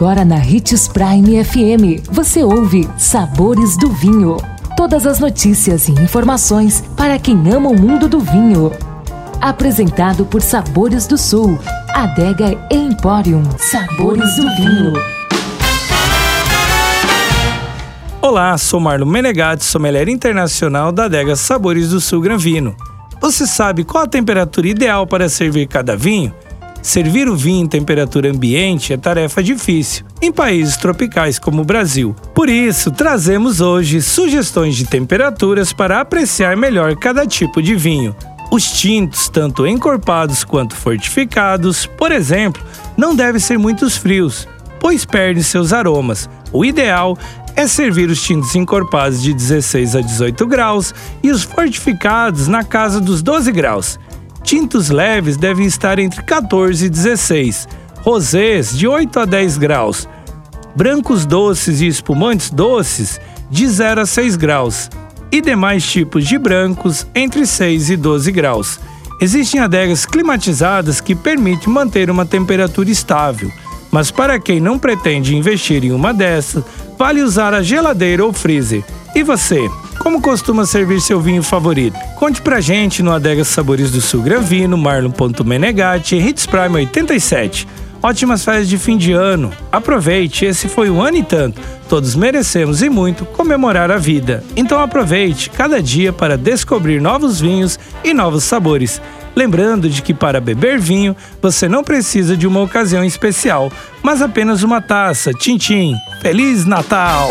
Agora na Ritz Prime FM, você ouve Sabores do Vinho. Todas as notícias e informações para quem ama o mundo do vinho. Apresentado por Sabores do Sul, Adega Emporium. Sabores do Vinho. Olá, sou Marlon Menegatti, sommelier internacional da Adega Sabores do Sul Gran Vino. Você sabe qual a temperatura ideal para servir cada vinho? Servir o vinho em temperatura ambiente é tarefa difícil em países tropicais como o Brasil. Por isso, trazemos hoje sugestões de temperaturas para apreciar melhor cada tipo de vinho. Os tintos, tanto encorpados quanto fortificados, por exemplo, não devem ser muito frios, pois perdem seus aromas. O ideal é servir os tintos encorpados de 16 a 18 graus e os fortificados na casa dos 12 graus. Tintos leves devem estar entre 14 e 16, rosés de 8 a 10 graus, brancos doces e espumantes doces de 0 a 6 graus e demais tipos de brancos entre 6 e 12 graus. Existem adegas climatizadas que permitem manter uma temperatura estável, mas para quem não pretende investir em uma dessas, vale usar a geladeira ou freezer. E você? Como costuma servir seu vinho favorito? Conte pra gente no Adega Sabores do Sul Gravino, marlon.menegatti e Hits Prime 87. Ótimas férias de fim de ano. Aproveite, esse foi um ano e tanto. Todos merecemos e muito comemorar a vida. Então aproveite cada dia para descobrir novos vinhos e novos sabores. Lembrando de que para beber vinho, você não precisa de uma ocasião especial, mas apenas uma taça. Tchim, Feliz Natal!